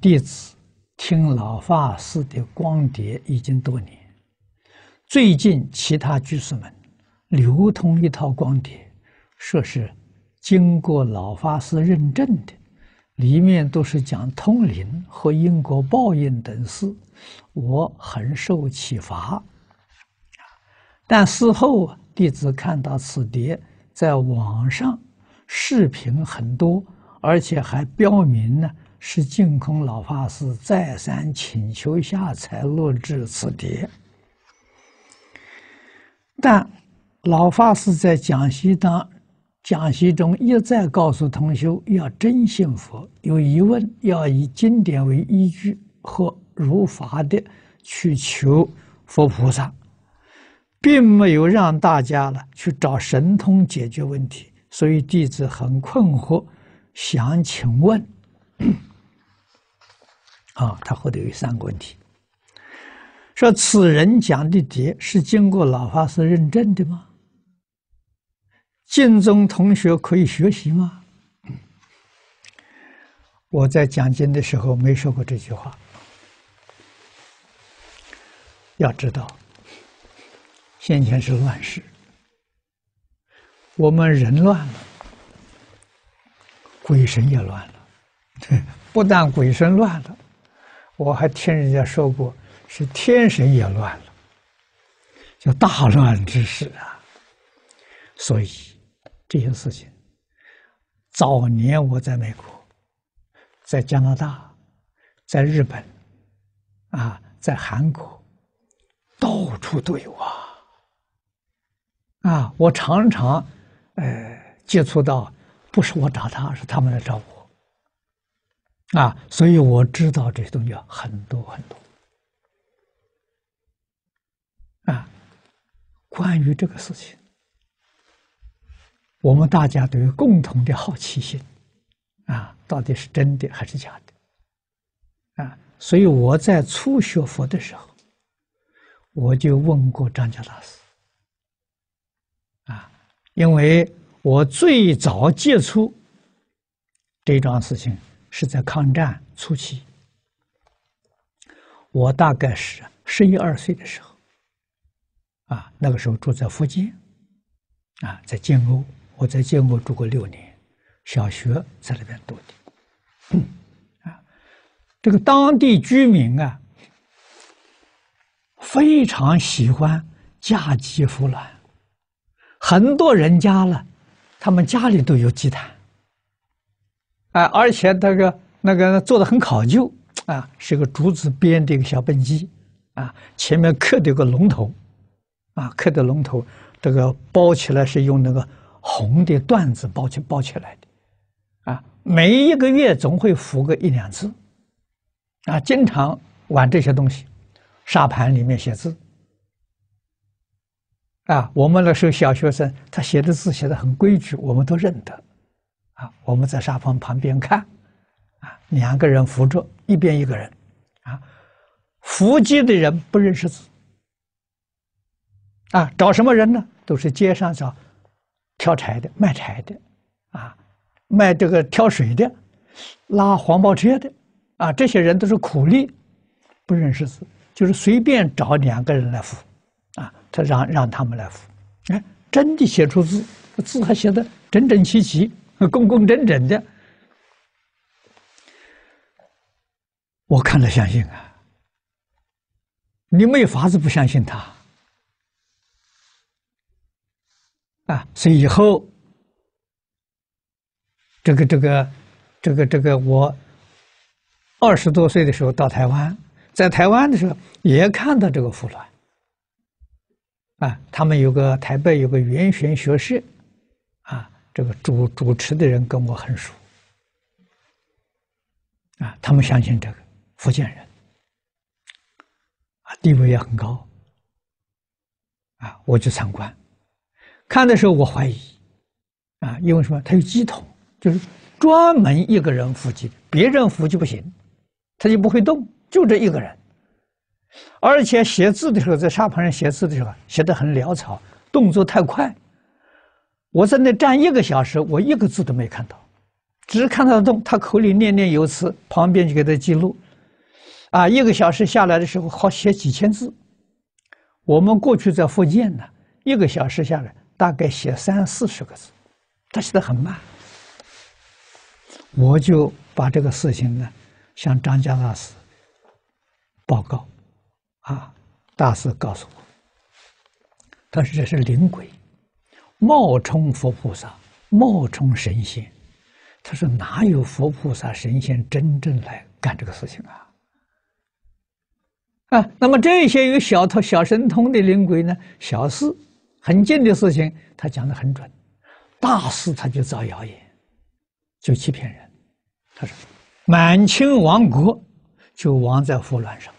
弟子听老法师的光碟已经多年，最近其他居士们流通一套光碟，说是经过老法师认证的，里面都是讲通灵和因果报应等事，我很受启发。但事后弟子看到此碟在网上视频很多，而且还标明呢。是净空老法师再三请求下才录制此碟，但老法师在讲习当讲习中一再告诉同修要真信佛，有疑问要以经典为依据和如法的去求佛菩萨，并没有让大家呢去找神通解决问题，所以弟子很困惑，想请问。啊，他后头有三个问题，说此人讲的碟是经过老法师认证的吗？净宗同学可以学习吗？我在讲经的时候没说过这句话。要知道，先前是乱世，我们人乱了，鬼神也乱了，不但鬼神乱了。我还听人家说过，是天神也乱了，叫大乱之时啊。所以这些事情，早年我在美国、在加拿大、在日本，啊，在韩国，到处都有啊。啊，我常常呃接触到，不是我找他，是他们来找我。啊，所以我知道这些东西很多很多。啊，关于这个事情，我们大家都有共同的好奇心，啊，到底是真的还是假的？啊，所以我在初学佛的时候，我就问过张家大师，啊，因为我最早接触这桩事情。是在抗战初期，我大概是十一二岁的时候，啊，那个时候住在福建，啊，在建瓯，我在建瓯住过六年，小学在那边读的，啊，这个当地居民啊，非常喜欢家祭扶卵，很多人家了，他们家里都有祭坛。啊，而且那个那个做的很考究啊，是个竹子编的一个小笨鸡啊，前面刻的一个龙头，啊，刻的龙头，这个包起来是用那个红的缎子包起包起来的，啊，每一个月总会扶个一两次，啊，经常玩这些东西，沙盘里面写字，啊，我们那时候小学生，他写的字写的很规矩，我们都认得。啊，我们在沙盘旁边看，啊，两个人扶着，一边一个人，啊，扶乩的人不认识字，啊，找什么人呢？都是街上找挑柴的、卖柴的，啊，卖这个挑水的、拉黄包车的，啊，这些人都是苦力，不认识字，就是随便找两个人来扶，啊，他让让他们来扶，哎，真的写出字，字还写得整整齐齐。公公正正的，我看了相信啊！你没法子不相信他啊！所以以后，这个这个这个这个，我二十多岁的时候到台湾，在台湾的时候也看到这个扶鸾啊，他们有个台北有个圆玄学社。这个主主持的人跟我很熟，啊，他们相信这个福建人，啊，地位也很高，啊，我去参观，看的时候我怀疑，啊，因为什么？他有乩童，就是专门一个人扶乩，别人扶就不行，他就不会动，就这一个人，而且写字的时候，在沙盘上写字的时候，写的很潦草，动作太快。我在那站一个小时，我一个字都没看到，只看到动，他口里念念有词，旁边就给他记录。啊，一个小时下来的时候，好写几千字。我们过去在福建呢，一个小时下来大概写三四十个字，他写的很慢。我就把这个事情呢，向张家大师报告，啊，大师告诉我，他说这是灵鬼，冒充佛菩萨，冒充神仙。他说：“哪有佛菩萨、神仙真正来干这个事情啊？啊，那么这些有小通、小神通的灵鬼呢？小事、很近的事情，他讲的很准；大事他就造谣言，就欺骗人。他说，满清亡国就亡在胡乱上。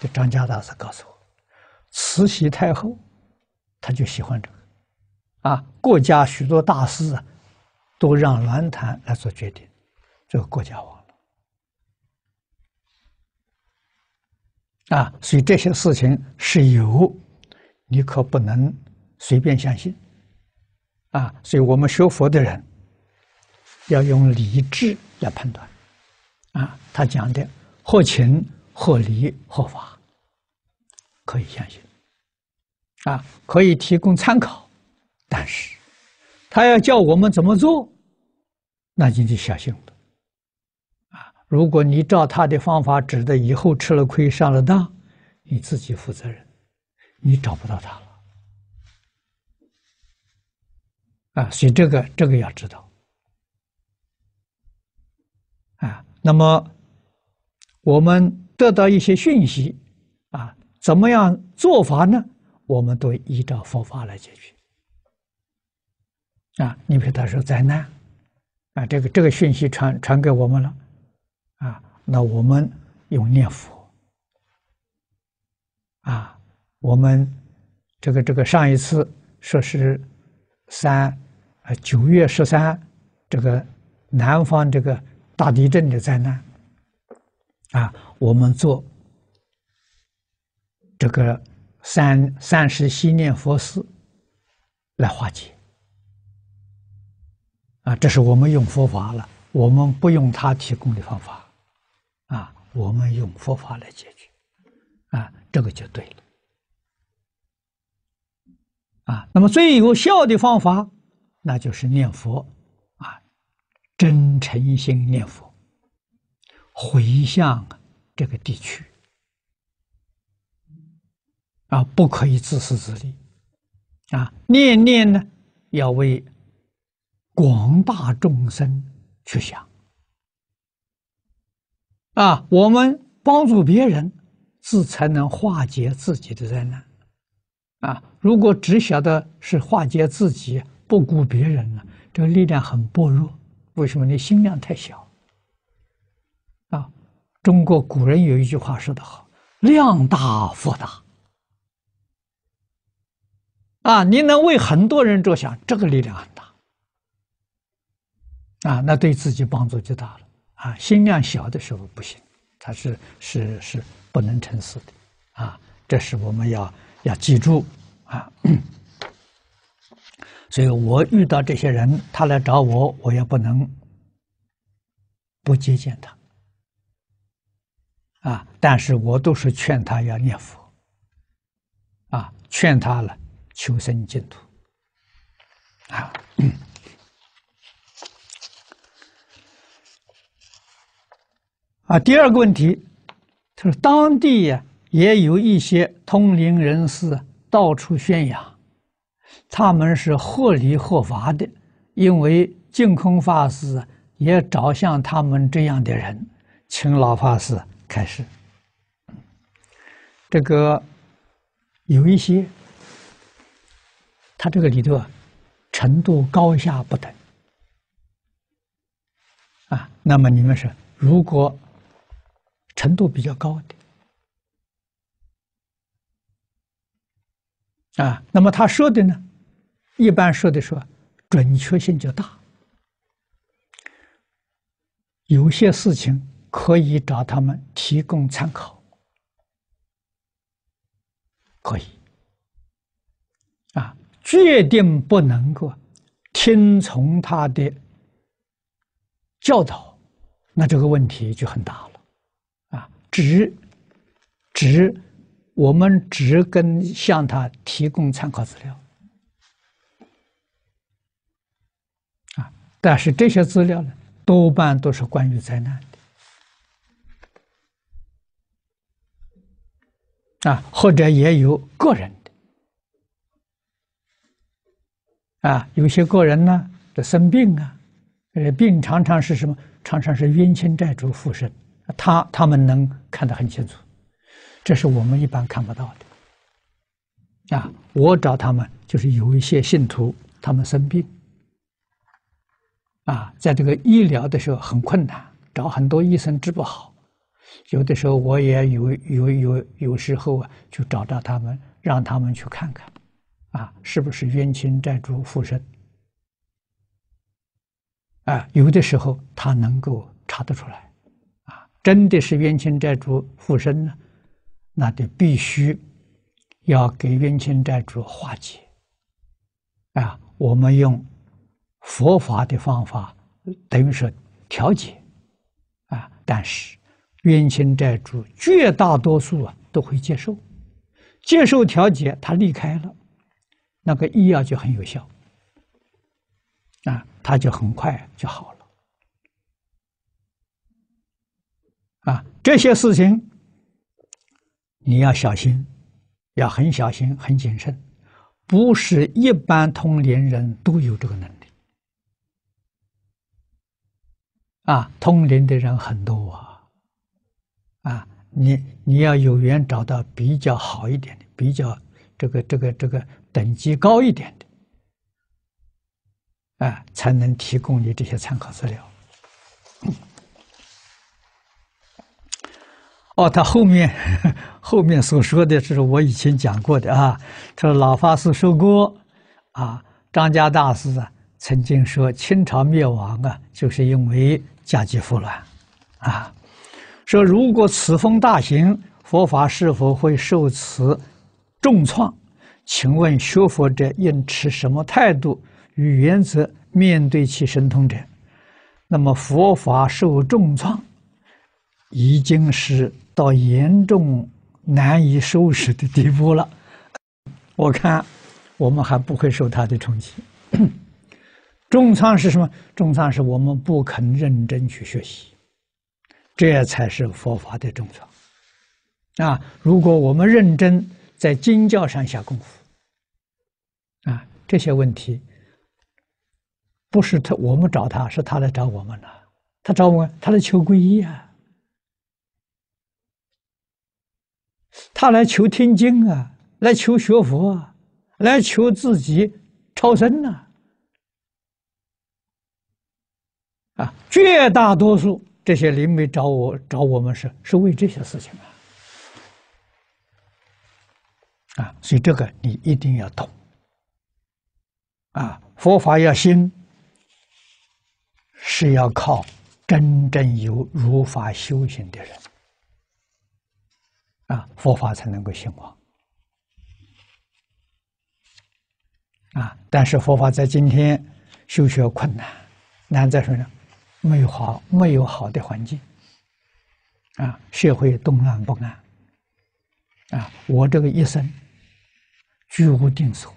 这张家大师告诉我，慈禧太后他就喜欢这个，啊，国家许多大事啊。”都让鸾坛来做决定，这个国家亡了啊！所以这些事情是有，你可不能随便相信啊！所以我们学佛的人要用理智来判断啊！他讲的合情、合理、合法，可以相信啊，可以提供参考，但是。他要叫我们怎么做，那你就小心了啊！如果你照他的方法指的，以后吃了亏上了当，你自己负责任，你找不到他了啊！所以这个这个要知道啊。那么我们得到一些讯息啊，怎么样做法呢？我们都依照佛法来解决。啊，你比如他说灾难，啊，这个这个讯息传传给我们了，啊，那我们用念佛，啊，我们这个这个上一次说是三，啊九月十三，这个南方这个大地震的灾难，啊，我们做这个三三时系念佛事来化解。啊，这是我们用佛法了，我们不用他提供的方法，啊，我们用佛法来解决，啊，这个就对了，啊，那么最有效的方法，那就是念佛，啊，真诚心念佛，回向这个地区，啊，不可以自私自利，啊，念念呢要为。广大众生去想啊，我们帮助别人，自才能化解自己的灾难啊。如果只晓得是化解自己，不顾别人呢，这个力量很薄弱。为什么？你心量太小啊。中国古人有一句话说得好：“量大福大。”啊，你能为很多人着想，这个力量很大。啊，那对自己帮助就大了啊！心量小的时候不行，他是是是不能成事的啊！这是我们要要记住啊！所以我遇到这些人，他来找我，我也不能不接见他啊！但是我都是劝他要念佛啊，劝他了求生净土啊。啊，第二个问题，他说当地呀也有一些通灵人士到处宣扬，他们是合理合法的，因为净空法师也找像他们这样的人，请老法师开示。这个有一些，他这个里头程度高下不等，啊，那么你们说如果？程度比较高的啊，那么他说的呢，一般说的说准确性就大，有些事情可以找他们提供参考，可以。啊，决定不能够听从他的教导，那这个问题就很大了，只只我们只跟向他提供参考资料，啊，但是这些资料呢，多半都是关于灾难的，啊，或者也有个人的，啊，有些个人呢，这生病啊。呃，病常常是什么？常常是冤亲债主附身，他他们能看得很清楚，这是我们一般看不到的。啊，我找他们就是有一些信徒，他们生病，啊，在这个医疗的时候很困难，找很多医生治不好，有的时候我也有有有有时候啊，就找到他们，让他们去看看，啊，是不是冤亲债主附身？啊，有的时候他能够查得出来，真的是冤亲债主附身呢，那就必须要给冤亲债主化解。啊，我们用佛法的方法，等于说调解，啊，但是冤亲债主绝大多数啊都会接受，接受调解，他离开了，那个医药就很有效。啊，他就很快就好了。啊，这些事情你要小心，要很小心、很谨慎，不是一般通灵人都有这个能力。啊，通灵的人很多啊，啊，你你要有缘找到比较好一点的，比较这个这个这个等级高一点的。啊，才能提供你这些参考资料。哦，他后面后面所说的这是我以前讲过的啊。他说老法师说过啊，张家大师啊曾经说清朝灭亡啊，就是因为家计复乱啊。说如果此风大行，佛法是否会受此重创？请问学佛者应持什么态度？与原则面对其神通者，那么佛法受重创，已经是到严重难以收拾的地步了。我看我们还不会受他的冲击。重仓是什么？重仓是我们不肯认真去学习，这才是佛法的重仓。啊，如果我们认真在经教上下功夫，啊，这些问题。不是他，我们找他，是他来找我们了。他找我，他来求皈依啊，他来求听经啊，来求学佛啊，来求自己超生呐。啊，绝大多数这些灵媒找我找我们是是为这些事情啊。啊，所以这个你一定要懂。啊，佛法要兴。是要靠真正有如法修行的人啊，佛法才能够兴旺啊！但是佛法在今天修学困难，难在什么呢？没有好，没有好的环境啊，社会动乱不安啊！我这个一生居无定所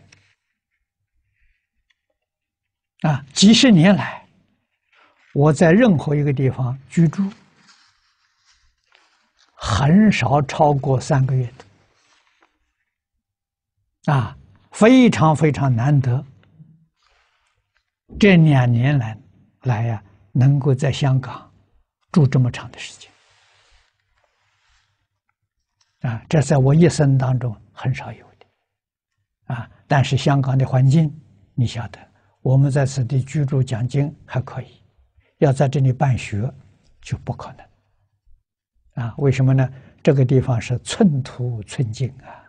啊，几十年来。我在任何一个地方居住，很少超过三个月的，啊，非常非常难得。这两年来来呀，能够在香港住这么长的时间，啊，这在我一生当中很少有的，啊，但是香港的环境，你晓得，我们在此地居住讲经还可以。要在这里办学，就不可能，啊？为什么呢？这个地方是寸土寸金啊！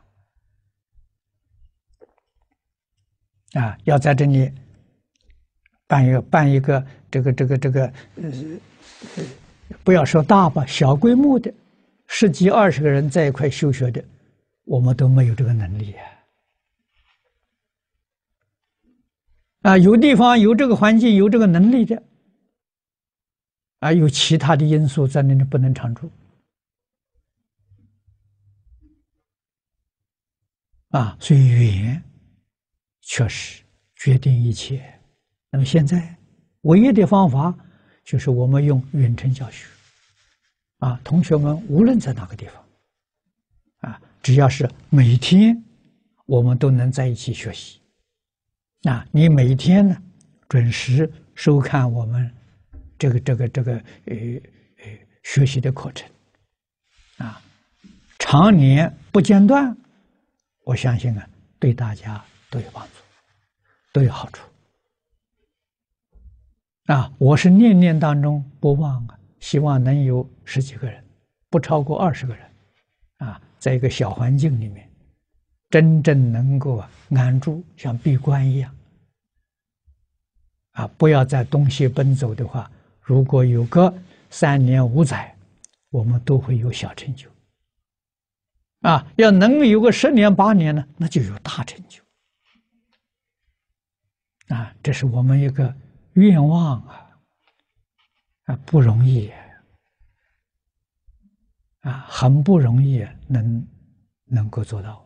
啊，要在这里办一个办一个这个这个这个呃，不要说大吧，小规模的十几二十个人在一块修学的，我们都没有这个能力啊！啊，有地方有这个环境，有这个能力的。啊，有其他的因素在那里不能常住，啊，所以语言确实决定一切。那么现在唯一的方法就是我们用远程教学，啊，同学们无论在哪个地方，啊，只要是每天我们都能在一起学习，啊，你每天呢准时收看我们。这个这个这个呃呃学习的课程，啊，常年不间断，我相信啊，对大家都有帮助，都有好处。啊，我是念念当中不忘啊，希望能有十几个人，不超过二十个人，啊，在一个小环境里面，真正能够啊安住，像闭关一样，啊，不要在东西奔走的话。如果有个三年五载，我们都会有小成就。啊，要能有个十年八年呢，那就有大成就。啊，这是我们一个愿望啊，啊，不容易，啊，很不容易能能够做到。